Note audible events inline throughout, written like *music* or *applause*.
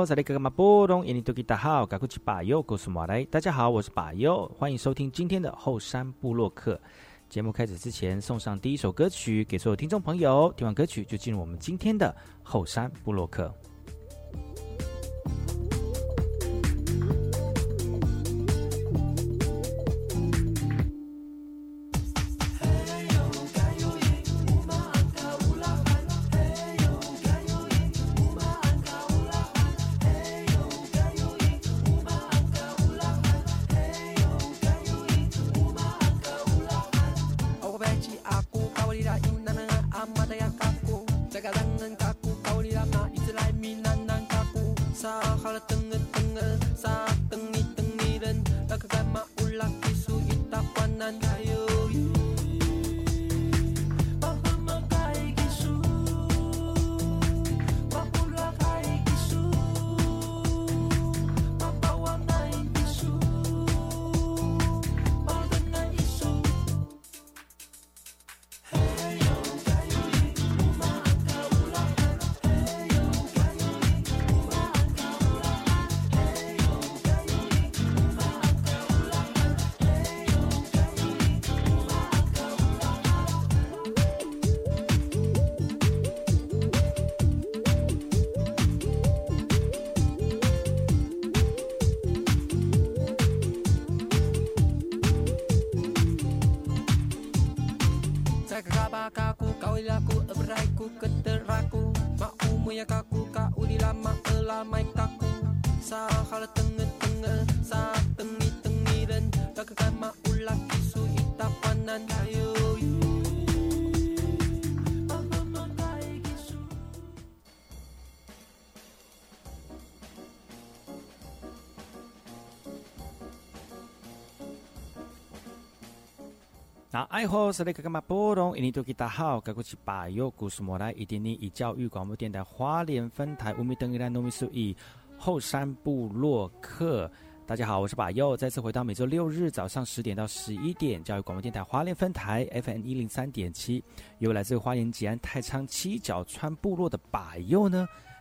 来好，这里哥哥马波东，印尼多吉大好，赶快去把右告诉马来。大家好，我是把右，欢迎收听今天的后山部落客。节目开始之前，送上第一首歌曲给所有听众朋友。听完歌曲，就进入我们今天的后山部落客。那爱好是那个干嘛波动？印尼多吉大好，该过去把右故事莫来，一点点以教育广播电台花莲分台五米等一兰农民数以后山部落客。大家好，我是把右，再次回到每周六日早上十点到十一点，教育广播电台花莲分台 FM 一零三点七，由来自花莲吉安太仓七角川部落的把右呢。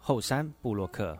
后山布洛克。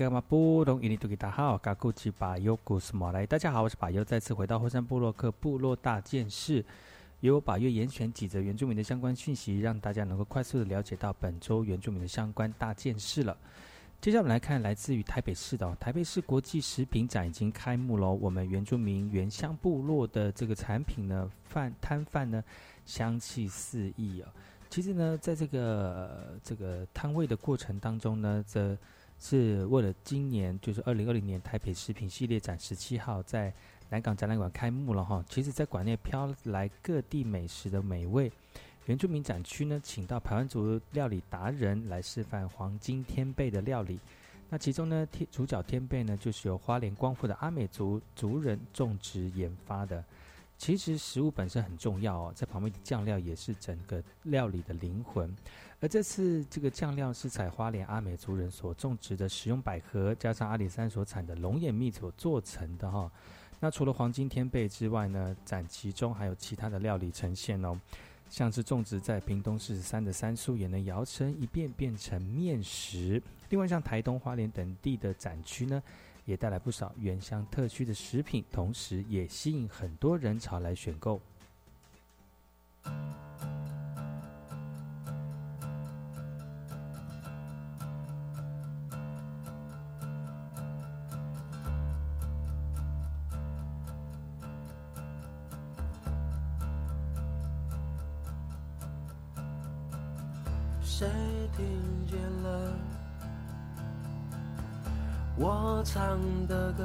哎，我是那个嘛布隆，印尼大家好，我是巴尤，再次回到后山部落克部落大件事，由我巴尤严选几则原住民的相关讯息，让大家能够快速的了解到本周原住民的相关大件事了。接下来我们来看来自于台北市的台北市国际食品展已经开幕了。我们原住民原乡部落的这个产品呢，饭摊贩呢，香气四溢啊。其实呢，在这个这个摊位的过程当中呢，这是为了今年，就是二零二零年台北食品系列展十七号在南港展览馆开幕了哈。其实，在馆内飘来各地美食的美味，原住民展区呢，请到台湾族料理达人来示范黄金天贝的料理。那其中呢，天主角天贝呢，就是由花莲光复的阿美族族人种植研发的。其实食物本身很重要哦，在旁边的酱料也是整个料理的灵魂。而这次这个酱料是采花莲阿美族人所种植的食用百合，加上阿里山所产的龙眼蜜所做成的哈。那除了黄金天贝之外呢，展其中还有其他的料理呈现哦，像是种植在屏东四十三的三苏也能摇身一变变成面食。另外像台东花莲等地的展区呢。也带来不少原乡特区的食品，同时也吸引很多人潮来选购。听见了？我唱的歌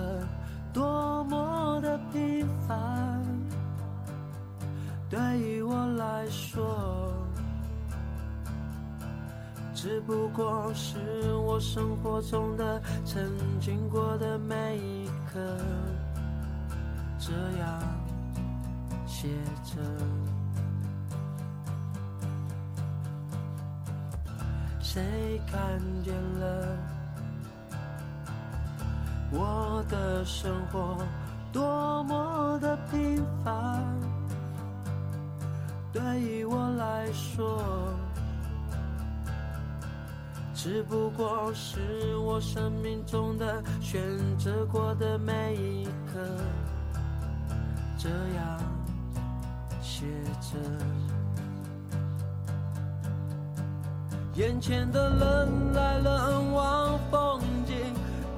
多么的平凡，对于我来说，只不过是我生活中的曾经过的每一刻，这样写着。谁看见了？我的生活多么的平凡，对于我来说，只不过是我生命中的选择过的每一刻，这样写着。眼前的人来人往，风景。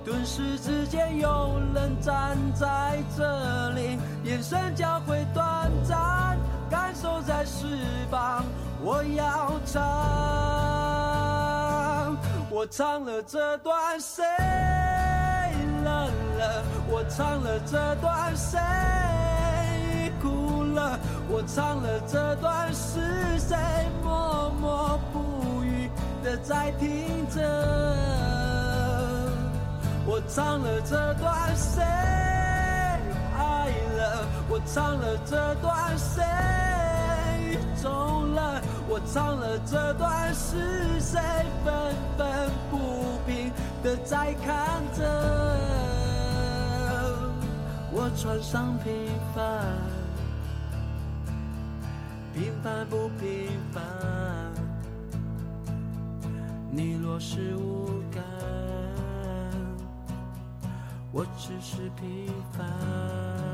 顿时之间，有人站在这里，眼神交汇短暂，感受在翅膀。我要唱，我唱了这段谁冷了？我唱了这段谁哭了？我唱了这段是谁默默不的在听着？我唱了这段谁爱了？我唱了这段谁走了？我唱了这段是谁愤愤不平的在看着？我穿上平凡，平凡不平凡？你若是无感。我只是平凡。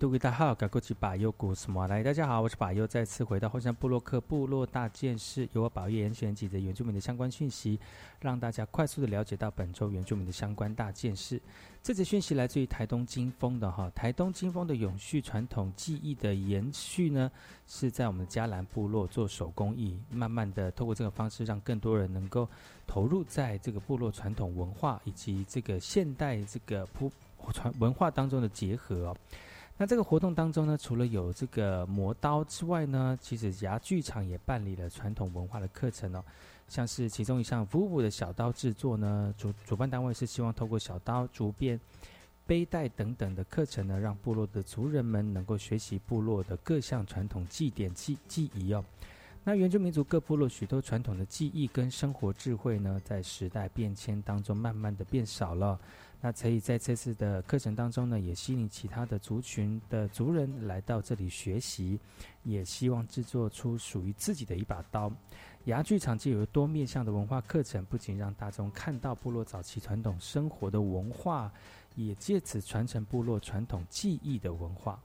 嗨，好，印度给大家好，赶过去把右古什么来。大家好，我是把右，再次回到后山部落克部落大件事，由我宝玉严选几则原住民的相关讯息，让大家快速的了解到本周原住民的相关大件事。这则讯息来自于台东金峰的哈，台东金峰的永续传统技艺的延续呢，是在我们嘉兰部落做手工艺，慢慢的透过这个方式，让更多人能够投入在这个部落传统文化以及这个现代这个普。传文化当中的结合，那这个活动当中呢，除了有这个磨刀之外呢，其实牙剧场也办理了传统文化的课程哦，像是其中一项 VU 的小刀制作呢，主主办单位是希望透过小刀、竹编、背带等等的课程呢，让部落的族人们能够学习部落的各项传统祭典记记忆哦。那原住民族各部落许多传统的记忆跟生活智慧呢，在时代变迁当中慢慢的变少了。那可以在这次的课程当中呢，也吸引其他的族群的族人来到这里学习，也希望制作出属于自己的一把刀。牙剧场既有多面向的文化课程，不仅让大众看到部落早期传统生活的文化，也借此传承部落传统技艺的文化。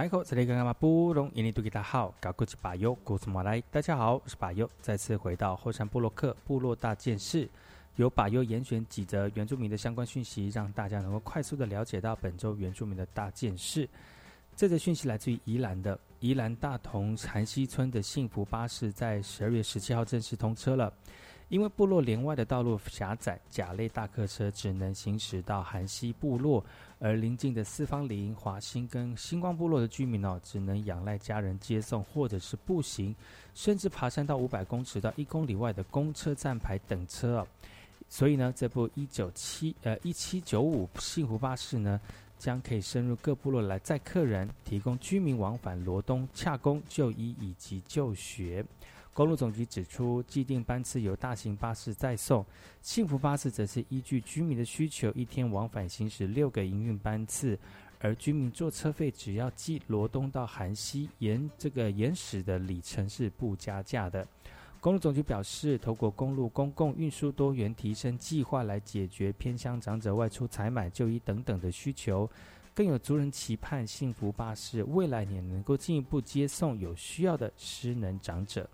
大家好，这里是马布隆，印尼土著大号，高古吉巴尤，古斯马来。大家好，我是巴尤，再次回到后山部落克部落大件事，由巴尤严选几则原住民的相关讯息，让大家能够快速的了解到本周原住民的大件事。这则讯息来自于宜兰的宜兰大同韩溪村的幸福巴士，在十二月十七号正式通车了。因为部落连外的道路狭窄，甲类大客车只能行驶到韩溪部落。而邻近的四方林、华兴跟星光部落的居民哦，只能仰赖家人接送，或者是步行，甚至爬山到五百公尺到一公里外的公车站牌等车哦。所以呢，这部一九七呃一七九五幸福巴士呢，将可以深入各部落来载客人，提供居民往返罗东洽公、就医以及就学。公路总局指出，既定班次由大型巴士载送，幸福巴士则是依据居民的需求，一天往返行驶六个营运班次，而居民坐车费只要计罗东到韩西沿这个沿驶的里程是不加价的。公路总局表示，透过公路公共运输多元提升计划来解决偏乡长者外出采买、就医等等的需求，更有族人期盼幸福巴士未来也能够进一步接送有需要的失能长者。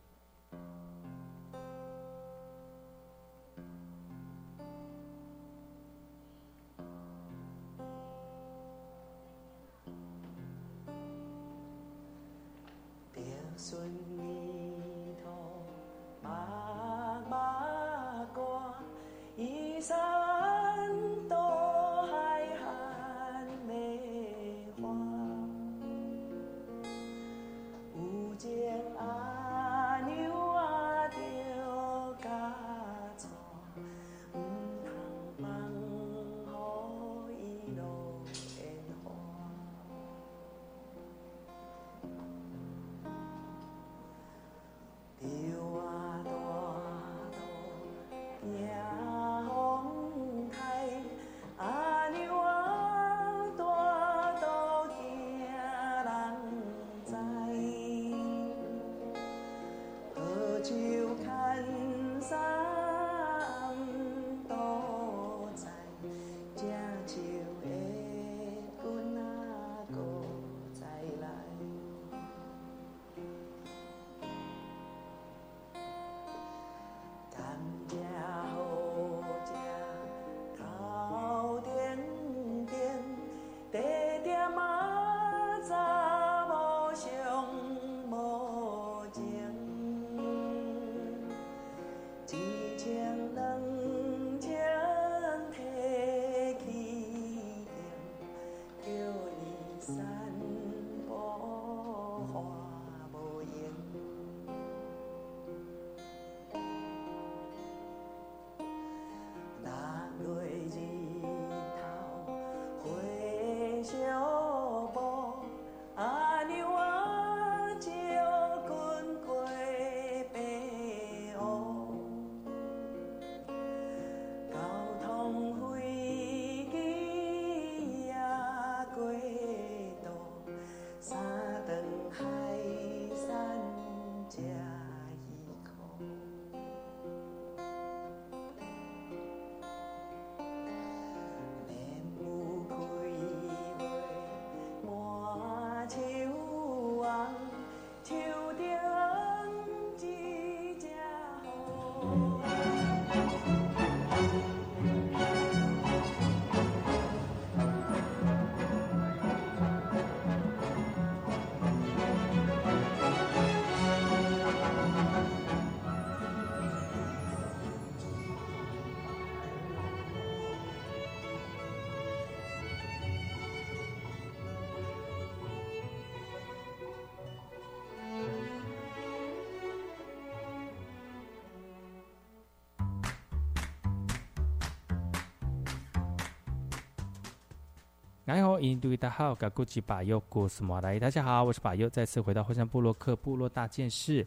你好，印度大号，噶古吉巴尤古斯莫来，大家好，我是巴尤，再次回到后山部落克部落大件事，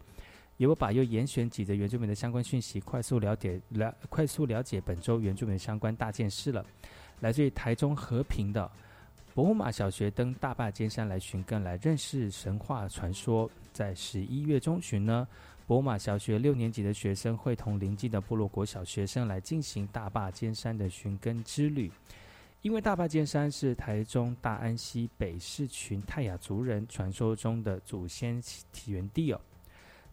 由我巴尤严选几则原住民的相关讯息，快速了解了，快速了解本周原住民相关大件事了。来自于台中和平的博马小学登大坝尖山来寻根，来认识神话传说。在十一月中旬呢，博马小学六年级的学生会同邻近的部落国小学生来进行大坝尖山的寻根之旅。因为大坝尖山是台中大安溪北市群泰雅族人传说中的祖先起源地哦。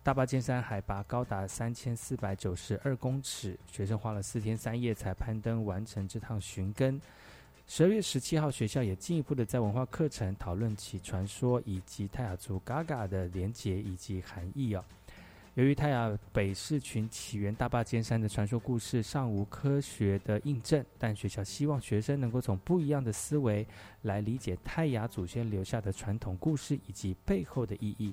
大坝尖山海拔高达三千四百九十二公尺，学生花了四天三夜才攀登完成这趟寻根。十二月十七号，学校也进一步的在文化课程讨论起传说以及泰雅族嘎嘎的连结以及含义哦。由于泰雅北市群起源大坝尖山的传说故事尚无科学的印证，但学校希望学生能够从不一样的思维来理解泰雅祖先留下的传统故事以及背后的意义。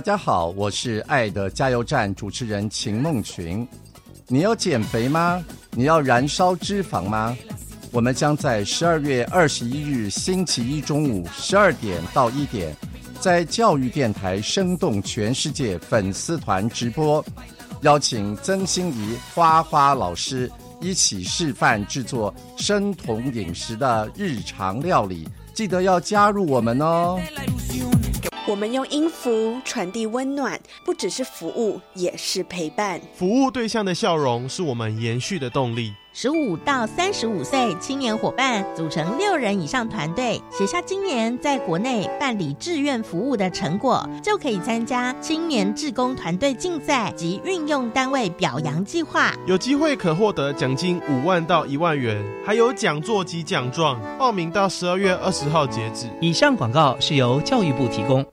大家好，我是爱的加油站主持人秦梦群。你要减肥吗？你要燃烧脂肪吗？我们将在十二月二十一日星期一中午十二点到一点，在教育电台生动全世界粉丝团直播，邀请曾心怡花花老师一起示范制作生酮饮食的日常料理，记得要加入我们哦。我们用音符传递温暖，不只是服务，也是陪伴。服务对象的笑容是我们延续的动力。十五到三十五岁青年伙伴组成六人以上团队，写下今年在国内办理志愿服务的成果，就可以参加青年志工团队竞赛及运用单位表扬计划，有机会可获得奖金五万到一万元，还有讲座及奖状。报名到十二月二十号截止。以上广告是由教育部提供。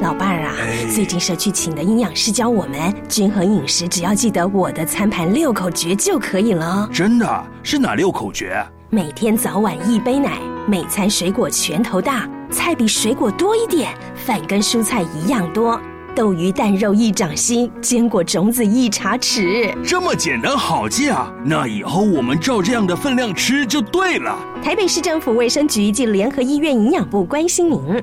老伴儿啊，最近社区请的营养师教我们均衡饮食，只要记得我的餐盘六口诀就可以了。真的是哪六口诀？每天早晚一杯奶，每餐水果拳头大，菜比水果多一点，饭跟蔬菜一样多，豆鱼蛋肉一掌心，坚果种子一茶匙。这么简单好记啊！那以后我们照这样的分量吃就对了。台北市政府卫生局及联合医院营养部关心您。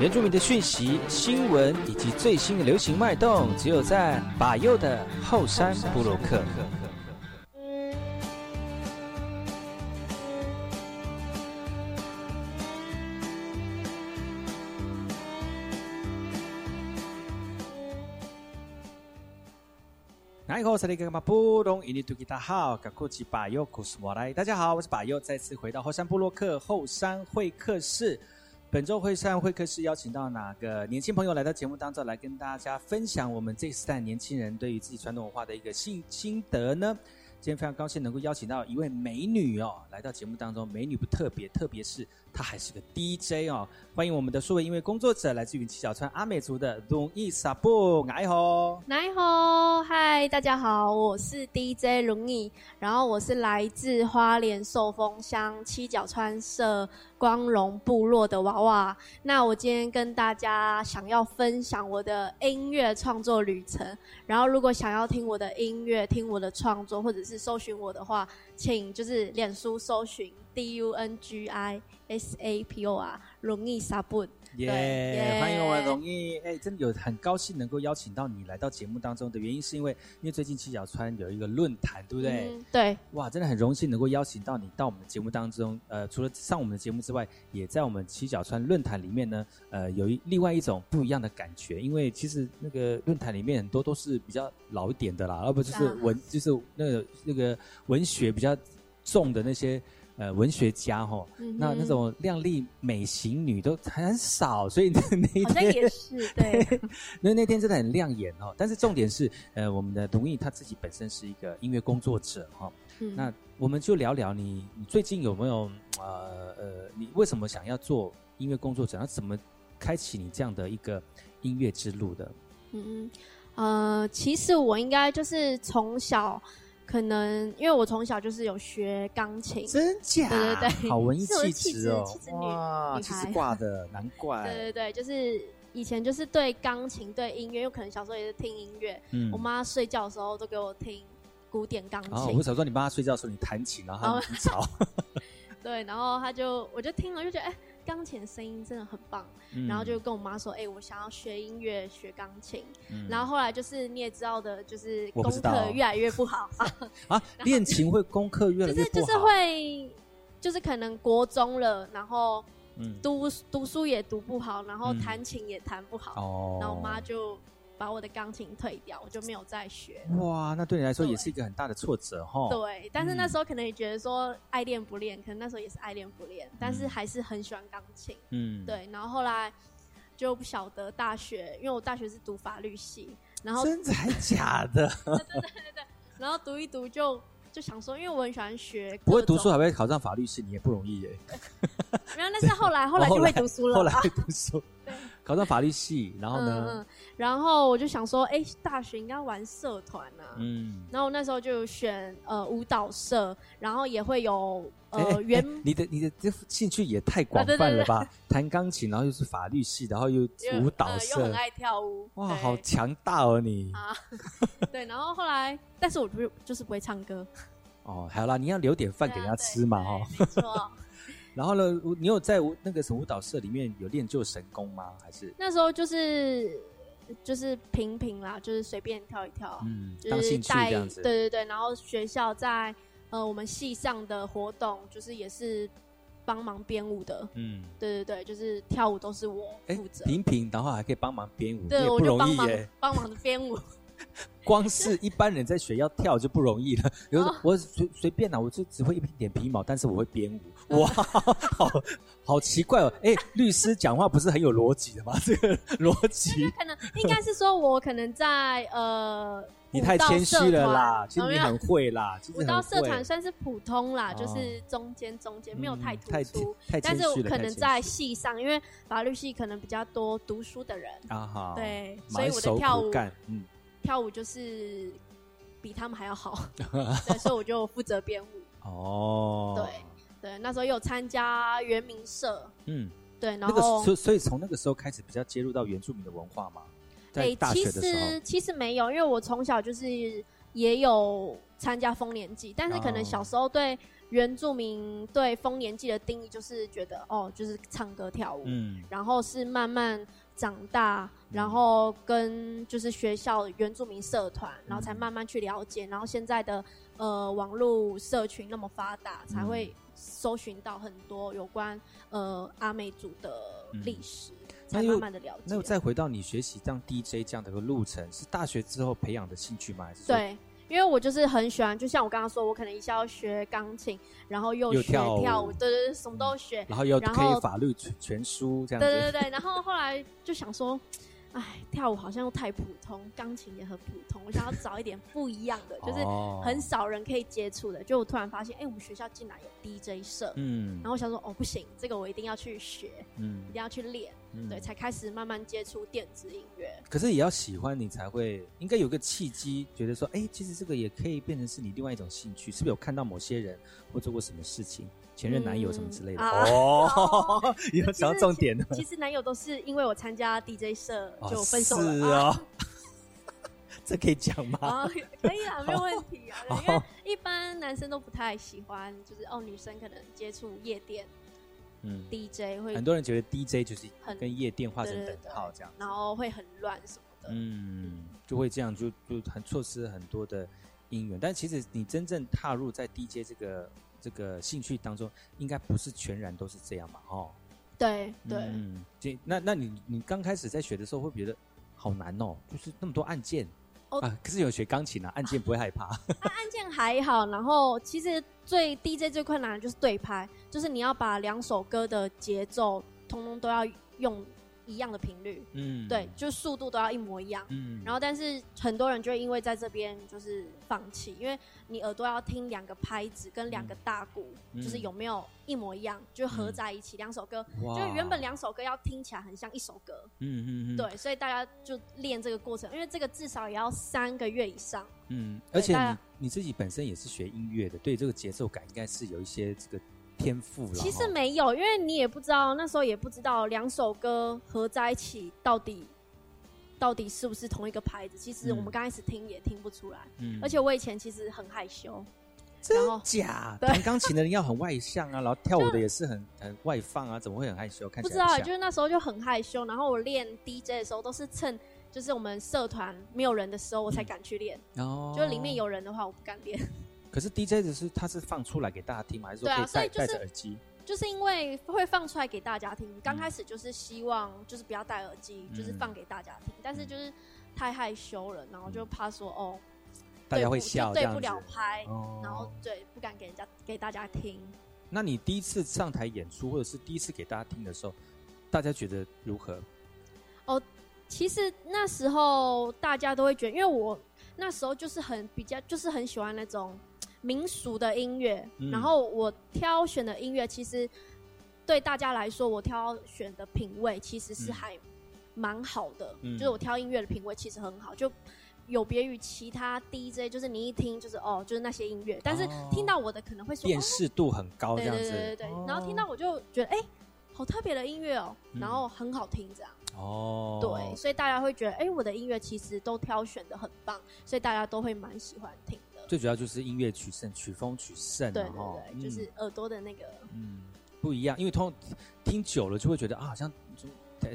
原住民的讯息新闻以及最新的流行脉动只有在把右的后山布洛克他好我大家好我是把右再次回到后山布洛克后山会客室。本周会上会客室邀请到哪个年轻朋友来到节目当中，来跟大家分享我们这时代年轻人对于自己传统文化的一个心心得呢？今天非常高兴能够邀请到一位美女哦，来到节目当中。美女不特别，特别是她还是个 DJ 哦。欢迎我们的数位音乐工作者，来自于七小川阿美族的容易萨布，哎吼，来吼，嗨，大家好，我是 DJ 容易，然后我是来自花莲寿丰乡七角川社光荣部落的娃娃。那我今天跟大家想要分享我的音乐创作旅程。然后如果想要听我的音乐，听我的创作，或者是搜寻我的话，请就是脸书搜寻 D U N G I S A P O R 容易耶，欢迎我们容易，哎，真的有很高兴能够邀请到你来到节目当中的原因，是因为因为最近七角川有一个论坛，对不对？对。哇，真的很荣幸能够邀请到你到我们的节目当中。呃，除了上我们的节目之外，也在我们七角川论坛里面呢，呃，有一另外一种不一样的感觉。因为其实那个论坛里面很多都是比较老一点的啦，而不就是文，就是那个那个文学比较重的那些。呃，文学家哈，那那种靓丽美型女都很少，所以那 *laughs* 那一天也是 *laughs* 对，那那天真的很亮眼哦。但是重点是，呃，我们的龙毅他自己本身是一个音乐工作者哈。那我们就聊聊你，你最近有没有呃呃，你为什么想要做音乐工作者？那怎么开启你这样的一个音乐之路的？嗯嗯，呃，其实我应该就是从小。可能因为我从小就是有学钢琴，真假？对对对，好文艺气质哦，哇，气质挂的，难怪。对对对，就是以前就是对钢琴、对音乐，有可能小时候也是听音乐。嗯，我妈睡觉的时候都给我听古典钢琴。我小时候你帮她睡觉的时候，你弹琴，然后很吵。*laughs* 对，然后她就我就听了就觉得哎。钢琴声音真的很棒，然后就跟我妈说：“哎，我想要学音乐，学钢琴。”然后后来就是你也知道的，就是功课越来越不好。*laughs* 啊。练琴会功课越来越不好，*laughs* 就是会，就是可能国中了，然后读读书也读不好，然后弹琴也弹不好，然后我妈就。把我的钢琴退掉，我就没有再学。哇，那对你来说也是一个很大的挫折哈。对，但是那时候可能也觉得说爱练不练，可能那时候也是爱练不练，但是还是很喜欢钢琴。嗯，对。然后后来就不晓得大学，因为我大学是读法律系，然后真的还假的？*laughs* 对对对对。然后读一读就就想说，因为我很喜欢学，不会读书还会考上法律系，你也不容易耶。*laughs* 没有，但是后来，后来就会读书了。后来会读书。对。考上法律系，然后呢？然后我就想说，哎，大学应该玩社团啊。嗯。然后那时候就选呃舞蹈社，然后也会有呃原。你的你的这兴趣也太广 *laughs* 泛了吧？弹钢琴，然后又是法律系，然后又舞蹈社，又很爱跳舞。哇，好强大哦你！啊，*laughs* 对。然后后来，但是我不就是不会唱歌。哦，好啦，你要留点饭给人家吃嘛，哈。没错。然后呢？你有在那个什么舞蹈社里面有练就神功吗？还是那时候就是就是平平啦，就是随便跳一跳，嗯，就是带对对对。然后学校在呃我们系上的活动，就是也是帮忙编舞的，嗯，对对对，就是跳舞都是我负责。平平，然后还可以帮忙编舞，对，我就帮忙帮忙的编舞。*laughs* 光是一般人在学要跳就不容易了。*laughs* 有我随随便啦，我就只会一点皮毛，但是我会编舞。*laughs* 哇，好好奇怪哦！哎，律师讲话不是很有逻辑的吗？这个逻辑可能应该是说我可能在呃，你太谦虚了啦，其实你很会啦。舞蹈社团算是普通啦，就是中间中间没有太突出，但是可能在系上，因为法律系可能比较多读书的人啊哈，对，所以我的跳舞嗯。跳舞就是比他们还要好，*laughs* 对，所以我就负责编舞。哦，对对，那时候有参加原民社，嗯，对，然后所所以从那个时候开始比较接入到原住民的文化嘛。对，其实其实没有，因为我从小就是也有参加丰年祭，但是可能小时候对原住民对丰年祭的定义就是觉得哦，就是唱歌跳舞，嗯，然后是慢慢。长大，然后跟就是学校原住民社团，然后才慢慢去了解，然后现在的呃网络社群那么发达，才会搜寻到很多有关呃阿美族的历史。才又慢慢的了解。那再回到你学习当 DJ 这样的一个路程，是大学之后培养的兴趣吗？还是对，因为我就是很喜欢，就像我刚刚说，我可能一下要学钢琴，然后又学跳舞跳舞，对对对，什么都学，然后又可以法律全全书这样子。对对对，然后后来就想说，哎，跳舞好像又太普通，钢琴也很普通，我想要找一点不一样的，*laughs* 就是哦很少人可以接触的。就我突然发现，哎，我们学校竟然有 DJ 社，嗯然后我想说，哦，不行，这个我一定要去学，嗯一定要去练，嗯对，才开始慢慢接触电子音乐。可是也要喜欢你才会，应该有个契机，觉得说，哎，其实这个也可以变成是你另外一种兴趣，是不是有看到某些人或做过什么事情，前任男友什么之类的？嗯啊哦，*laughs* 有其讲到重点了。其实男友都是因为我参加 DJ 社哦就分手了。是啊哦，*laughs* 这可以讲吗？啊，可以啊，*laughs* 没有问题啊。哦因为一般男生都不太喜欢，就是哦，女生可能接触夜店嗯，DJ 会很多人觉得 DJ 就是跟夜店画成等号这样。然后会很乱什么的。嗯，就会这样，就就很错失很多的姻缘。但其实你真正踏入在 DJ 这个这个兴趣当中，应该不是全然都是这样嘛，哦。对对，嗯，这那那你你刚开始在学的时候，会不会觉得好难哦？就是那么多按键。哦啊，可是有学钢琴啊，按键不会害怕。按 *laughs* 按键还好，然后其实最 DJ 最困难的就是对拍，就是你要把两首歌的节奏通通都要用一样的频率，嗯，对，就速度都要一模一样。嗯，然后，但是很多人就会因为在这边就是放弃，因为你耳朵要听两个拍子跟两个大鼓，嗯。就是有没有一模一样，就合在一起。两首歌，哇。就原本两首歌要听起来很像一首歌，嗯嗯嗯，对，所以大家就练这个过程，因为这个至少也要三个月以上。嗯，而且你你自己本身也是学音乐的，对这个节奏感应该是有一些这个天赋了。其实哈没有，因为你也不知道，那时候也不知道两首歌合在一起到底到底是不是同一个牌子。其实嗯我们刚开始听也听不出来，嗯而且我以前其实很害羞，真的假对弹钢琴的人要很外向啊，然后跳舞的也是很很外放啊，怎么会很害羞？看不知道，就是那时候就很害羞。然后我练 DJ 的时候都是趁就是我们社团没有人的时候我才敢去练，哦，就是里面有人的话我不敢练。可是 DJ 只是他是放出来给大家听吗？还是说可以戴戴着耳机？就是因为会放出来给大家听，刚开始就是希望就是不要戴耳机，嗯就是放给大家听，但是就是太害羞了，然后就怕说哦，大家会对不就对不了拍，哦然后对不敢给人家给大家听。那你第一次上台演出，或者是第一次给大家听的时候，大家觉得如何？哦，其实那时候大家都会觉得，因为我那时候就是很比较，就是很喜欢那种民俗的音乐，嗯。然后我挑选的音乐，其实对大家来说，我挑选的品味其实是嗯。还蛮好的，嗯。就是我挑音乐的品味其实很好，就。有别于其他 DJ，就是你一听就是哦，就是那些音乐，但是哦。听到我的可能会说辨哦识度很高，这样子。对对对对，哦然后听到我就觉得哎、好特别的音乐哦，嗯。然后很好听这样。哦，对，所以大家会觉得，哎、我的音乐其实都挑选的很棒，所以大家都会蛮喜欢听。的。最主要就是音乐取胜，曲风取胜，对对对，就是耳朵的那个，嗯不一样，因为通听久了就会觉得啊，好像就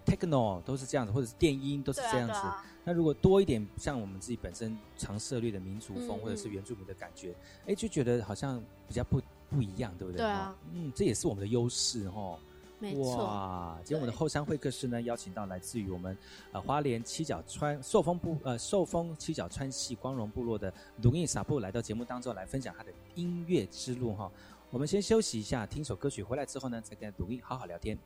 techno 都是这样子，或者是电音都是这样子。对啊啊那如果多一点像我们自己本身常涉猎的民族风、嗯或者是原住民的感觉，哎、就觉得好像比较不不一样，对不对？对啊哦嗯，这也是我们的优势哦。没错哇，今天我们的后山会客室呢，邀请到来自于我们呃花莲七角川寿丰部呃寿丰七角川系光荣部落的卢印撒布来到节目当中来分享他的音乐之路哈。我们先休息一下，听首歌曲，回来之后呢，再跟卢印好好聊天。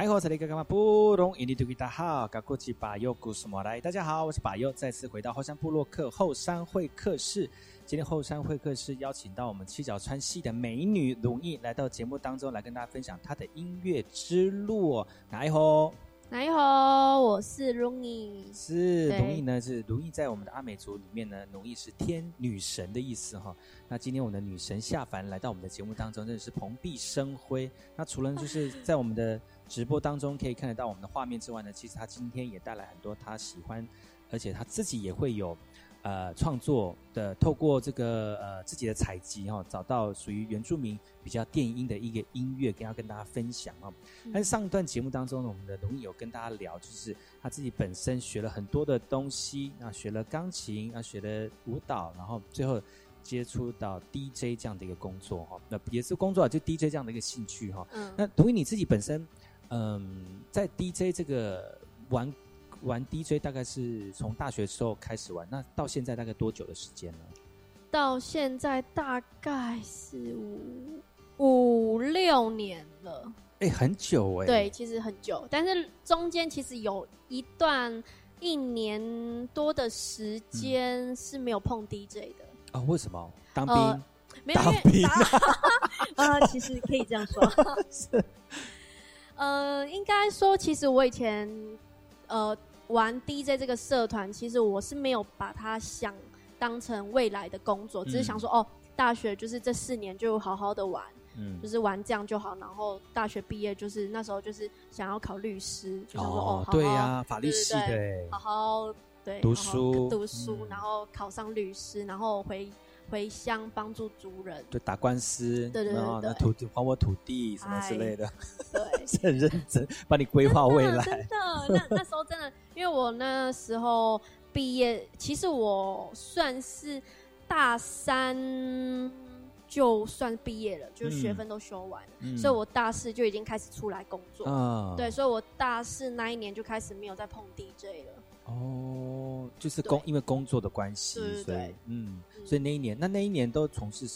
哎，我是那个干嘛不懂？印尼土大号，噶过去把右故事莫来。大家好，我是把右，再次回到后山部落客后山会客室。今天后山会客室邀请到我们七角川系的美女龙毅来到节目当中，来跟大家分享她的音乐之路。来吼！你好，我是 Luni。是龙毅呢？是龙毅在我们的阿美族里面呢，龙毅是天女神的意思哈。那今天我们的女神下凡来到我们的节目当中，真的是蓬荜生辉。那除了就是在我们的直播当中可以看得到我们的画面之外呢，其实他今天也带来很多他喜欢，而且他自己也会有。呃，创作的透过这个呃自己的采集哈，找到属于原住民比较电音的一个音乐，跟要跟大家分享哦。但是上一段节目当中呢，我们的龙毅有跟大家聊，就是他自己本身学了很多的东西，那学了钢琴，啊学了舞蹈，然后最后接触到 DJ 这样的一个工作哈，那也是工作就 DJ 这样的一个兴趣哈。嗯。那龙毅你自己本身，嗯，在 DJ 这个玩。玩 DJ 大概是从大学时候开始玩，那到现在大概多久的时间呢？到现在大概是五五六年了。哎，很久哎。对，其实很久，但是中间其实有一段一年多的时间是没有碰 DJ 的。啊？为什么？当兵？没兵啊？*laughs* 其实可以这样说。*laughs* 是。呃，应该说，其实我以前呃。玩 DJ 这个社团，其实我是没有把它想当成未来的工作，只是想说哦，大学就是这四年就好好的玩，嗯，就是玩这样就好。然后大学毕业就是那时候就是想要考律师，就想说哦，对呀，法律系的，好好对读书读书，然后考上律师，然后回。回乡帮助族人，对打官司，对对对，那土地还我土地什么之类的，对，*laughs* 是很认真帮你规划未来。真的，那那时候真的，因为我那时候毕业，其实我算是大三就算毕业了，就学分都修完了，所以我大四就已经开始出来工作。嗯，对，所以我大四那一年就开始没有再碰 DJ 了。哦，就是工，因为工作的关系，所以嗯，所以那一年，那那一年都从事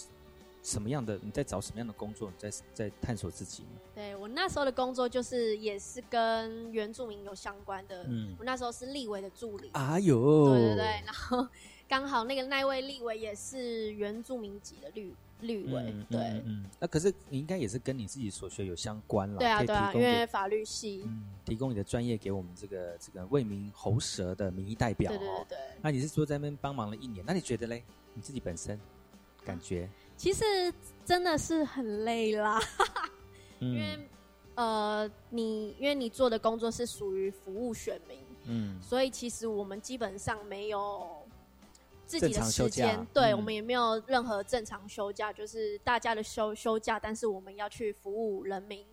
什么样的？你在找什么样的工作？你在在探索自己呢？对我那时候的工作就是也是跟原住民有相关的。嗯，我那时候是立委的助理。啊有，对对对，然后刚好那个那位立委也是原住民籍的绿。律委对，嗯，那可是你应该也是跟你自己所学有相关了，对啊，对啊，因为法律系，嗯，提供你的专业给我们这个这个为民喉舌的民意代表，对对对。那你是说在那边帮忙了一年，那你觉得嘞？你自己本身感觉？其实真的是很累啦，*laughs* 因为呃，你因为你做的工作是属于服务选民，嗯，所以其实我们基本上没有。自己的时间，对我们也没有任何正常休假，就是大家的休休假，但是我们要去服务人民，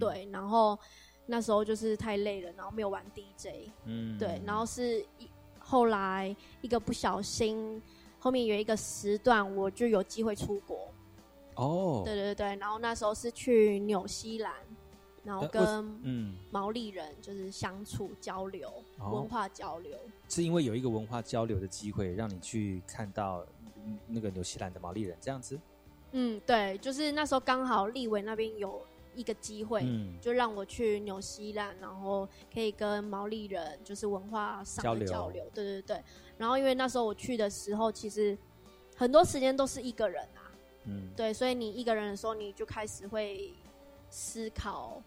对。然后那时候就是太累了，然后没有玩 DJ，嗯，对。然后是一后来一个不小心，后面有一个时段，我就有机会出国，哦，对对对。然后那时候是去纽西兰。然后跟嗯毛利人就是相处交流，文化交流，是因为有一个文化交流的机会，让你去看到那个纽西兰的毛利人这样子。嗯，对，就是那时候刚好立委那边有一个机会，就让我去纽西兰，然后可以跟毛利人就是文化上的交流。对对对。然后因为那时候我去的时候，其实很多时间都是一个人啊。嗯。对，所以你一个人的时候，你就开始会思考。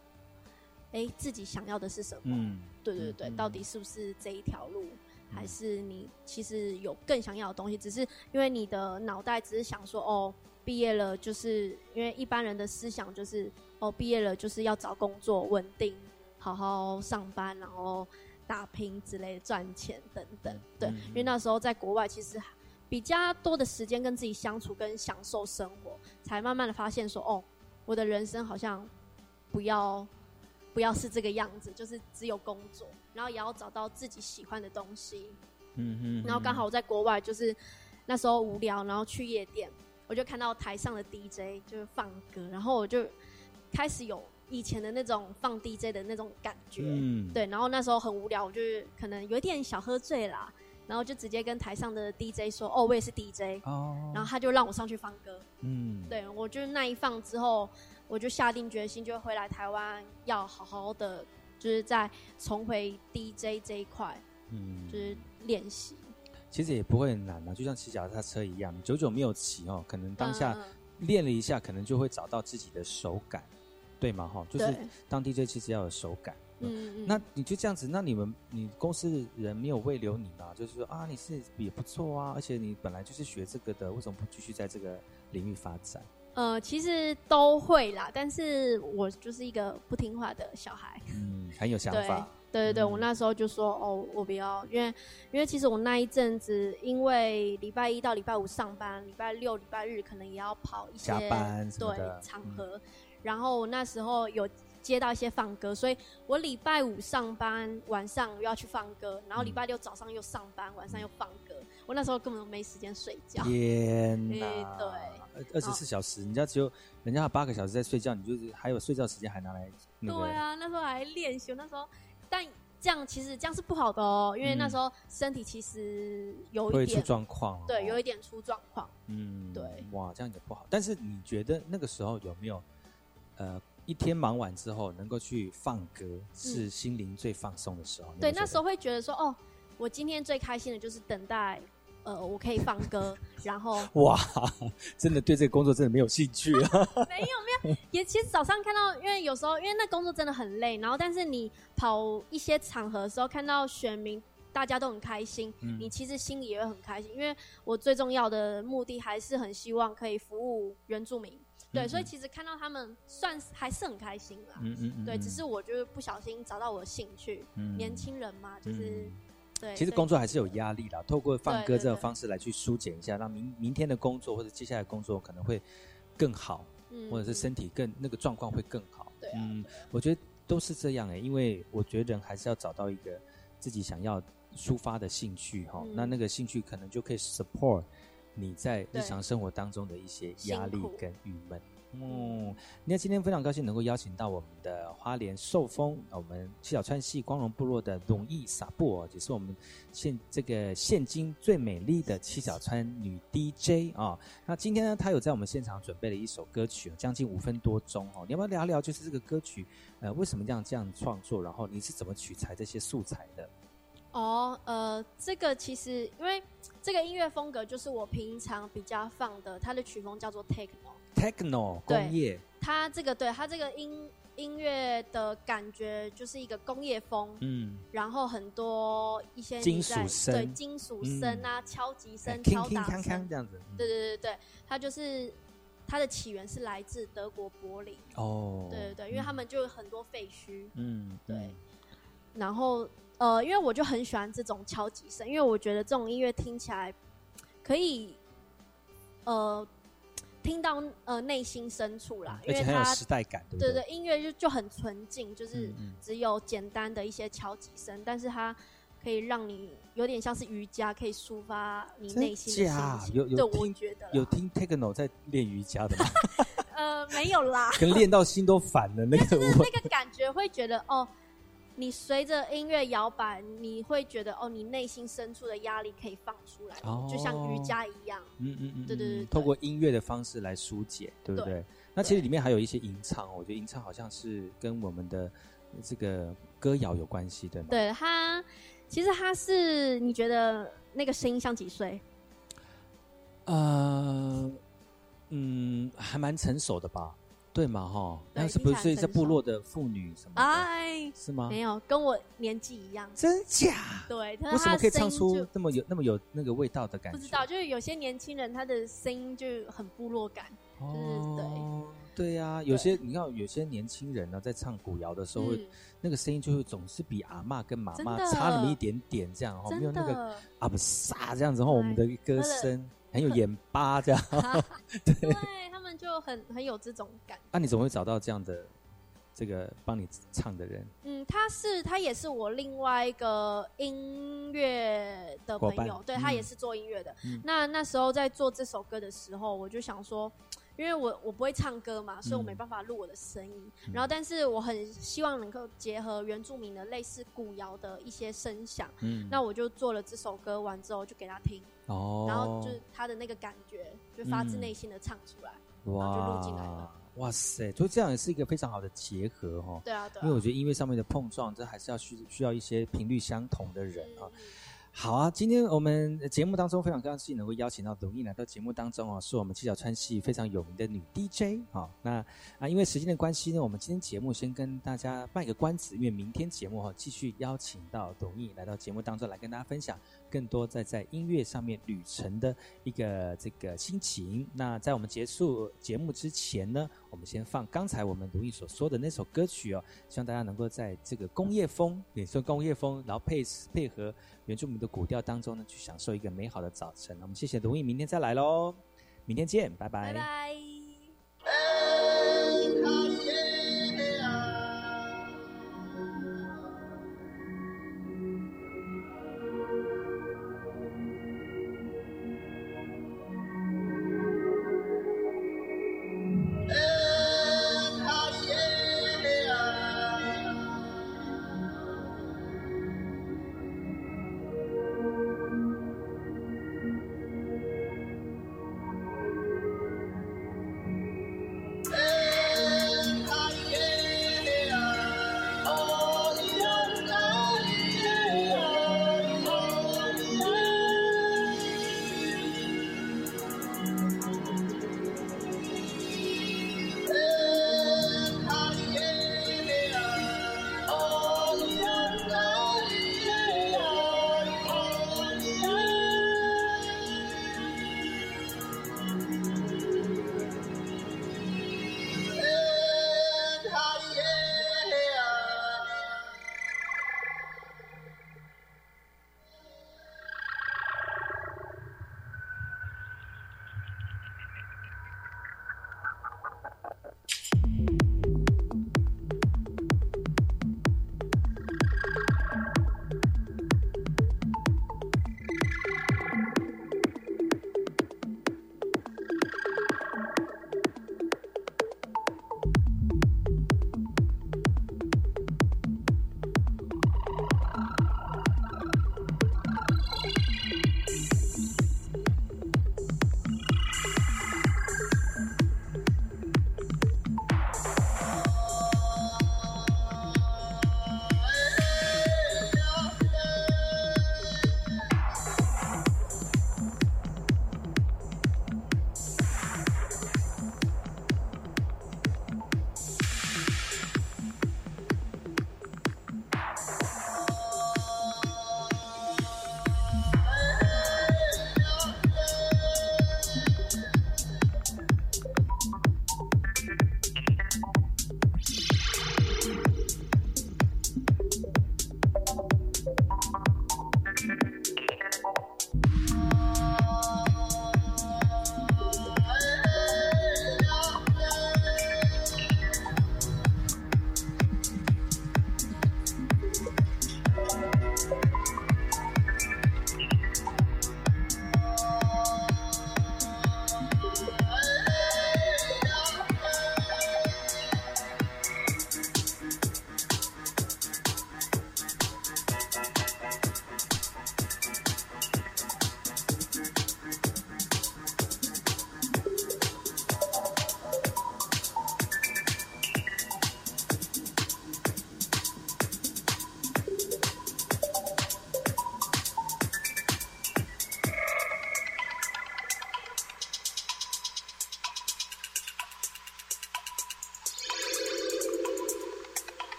哎，自己想要的是什么？嗯，对对对，到底是不是这一条路，还是你其实有更想要的东西？只是因为你的脑袋只是想说，哦，毕业了，就是因为一般人的思想就是，哦，毕业了就是要找工作，稳定，好好上班，然后打拼之类的，赚钱等等。对，因为那时候在国外，其实比较多的时间跟自己相处，跟享受生活，才慢慢的发现说，哦，我的人生好像不要。不要是这个样子，就是只有工作，然后也要找到自己喜欢的东西。嗯嗯。然后刚好我在国外，就是那时候无聊，然后去夜店，我就看到台上的 DJ 就是放歌，然后我就开始有以前的那种放 DJ 的那种感觉。嗯。对，然后那时候很无聊，我就可能有点小喝醉啦，然后就直接跟台上的 DJ 说：“哦，我也是 DJ。”哦，然后他就让我上去放歌。嗯，对我就是那一放之后，我就下定决心，就回来台湾，要好好的，就是再重回 DJ 这一块，嗯，就是练习。其实也不会很难嘛，就像骑脚踏车一样，久久没有骑哦，可能当下嗯练了一下，可能就会找到自己的手感，对吗？哈，就是当 DJ 其实要有手感。嗯嗯，那你就这样子，那你们你公司人没有未留你吗？就是说啊，你是也不错啊，而且你本来就是学这个的，为什么不继续在这个领域发展？呃，其实都会啦，但是我就是一个不听话的小孩。嗯，很有想法。对对对，嗯我那时候就说哦，我不要，因为因为其实我那一阵子，因为礼拜一到礼拜五上班，礼拜六、礼拜日可能也要跑一些对场合，然后我那时候有接到一些放歌，所以我礼拜五上班，晚上又要去放歌，然后礼拜六早上又上班，晚上又放歌，我那时候根本没时间睡觉。天对哪！对二二十四小时，人家只有人家有八个小时在睡觉，你就是还有睡觉时间还拿来那个。对啊，那时候还练习，那时候但这样其实这样是不好的哦，因为那嗯时候身体其实有一点状况哦。对，有一点出状况。嗯，对，哇，这样也不好。但是你觉得那个时候有没有，呃，一天忙完之后能够去放歌，是心灵最放松的时候？嗯对，那时候会觉得说，哦，我今天最开心的就是等待，呃，我可以放歌，然后 *laughs* 哇，真的对这个工作真的没有兴趣啊。*laughs* 没有没有，也其实早上看到，因为有时候因为那工作真的很累，然后但是你跑一些场合的时候，看到选民大家都很开心，嗯你其实心里也会很开心，因为我最重要的目的还是很希望可以服务原住民。对，嗯所以其实看到他们算是还是很开心啦。嗯嗯嗯对，嗯只是我就是不小心找到我的兴趣，嗯年轻人嘛，就是、嗯对。其实工作还是有压力啦，透过放歌这个对对对方式来去疏解一下，让明明天的工作或者接下来工作可能会更好，嗯或者是身体更那个状况会更好。对啊嗯，我觉得都是这样哎、因为我觉得人还是要找到一个自己想要抒发的兴趣哈、嗯那那个兴趣可能就可以 support 你在日常生活当中的一些压力跟郁闷。嗯，那今天非常高兴能够邀请到我们的花莲寿丰，呃我们七小川系光荣部落的龙毅撒布哦，也是我们现这个现今最美丽的七小川女 DJ 啊、那今天呢，她有在我们现场准备了一首歌曲，将近五分多钟哦。你要不要聊聊，就是这个歌曲，呃，为什么这样这样创作？然后你是怎么取材这些素材的？哦，呃，这个其实因为这个音乐风格就是我平常比较放的，它的曲风叫做 techno。Techno 工业，它这个对它这个音音乐的感觉就是一个工业风，嗯，然后很多一些你金属在声。对金属声啊、敲击声、敲打声。这，样子。嗯。对对对对，它就是它的起源是来自德国柏林，哦，对对对，因为他们就有很多废墟，嗯，对。嗯然后呃，因为我就很喜欢这种敲击声，因为我觉得这种音乐听起来可以呃听到呃内心深处啦，因为它时代感，对对？音乐就就很纯净，就是只有简单的一些敲击声，但是它可以让你有点像是瑜伽，可以抒发你内心的假心情。有有对，我听觉得有听 Techno 在练瑜伽的吗？*laughs* 呃没有啦，*laughs* 可能练到心都反了，那个那个感觉会觉得哦，你随着音乐摇摆，你会觉得哦，你内心深处的压力可以放出来，哦就像瑜伽一样。嗯嗯嗯，对对对对透过音乐的方式来疏解，对不对？对那其实里面还有一些吟唱，我觉得吟唱好像是跟我们的这个歌谣有关系的。，对它，其实它是你觉得那个声音像几岁？呃，嗯，还蛮成熟的吧？对嘛哈？对那是不是在部落的妇女什么的？哎，是吗？没有，跟我年纪一样。真假？对，但为什么可以唱出那么有那么有那个味道的感觉？不知道，就是有些年轻人他的声音就很部落感，就是对。哦，对呀、有些你看，有些年轻人呢，在唱古谣的时候，嗯那个声音就会总是比阿嬷跟妈妈差那么一点点，这样哦，真没有那个的啊不撒这样子，然后我们的歌声很有眼巴这样。*laughs* 对他们就很很有这种感。那、你怎么会找到这样的这个帮你唱的人？嗯，他是他也是我另外一个音乐的朋友，对他也是做音乐的。那那时候在做这首歌的时候，我就想说。因为我我不会唱歌嘛，所以我没办法录我的声音。然后，但是我很希望能够结合原住民的类似古谣的一些声响。嗯，那我就做了这首歌，完之后就给他听。哦，然后就是他的那个感觉，就发自内心的唱出来，哇，就录进来了。哇塞，所以这样也是一个非常好的结合哈。对啊，对。因为我觉得音乐上面的碰撞，这还是要需需要一些频率相同的人啊。好啊，今天我们节目当中非常高兴能够邀请到董毅来到节目当中哦，是我们七角川系非常有名的女 DJ 哈。那啊，因为时间的关系呢，我们今天节目先跟大家卖个关子，因为明天节目哈继续邀请到董毅来到节目当中来跟大家分享。更多在在音乐上面旅程的一个这个心情。那在我们结束节目之前呢，我们先放刚才我们如意所说的那首歌曲哦，希望大家能够在这个工业风，也说工业风，然后配配合原住民的古调当中呢，去享受一个美好的早晨。我们谢谢如意，明天再来喽，明天见，拜拜。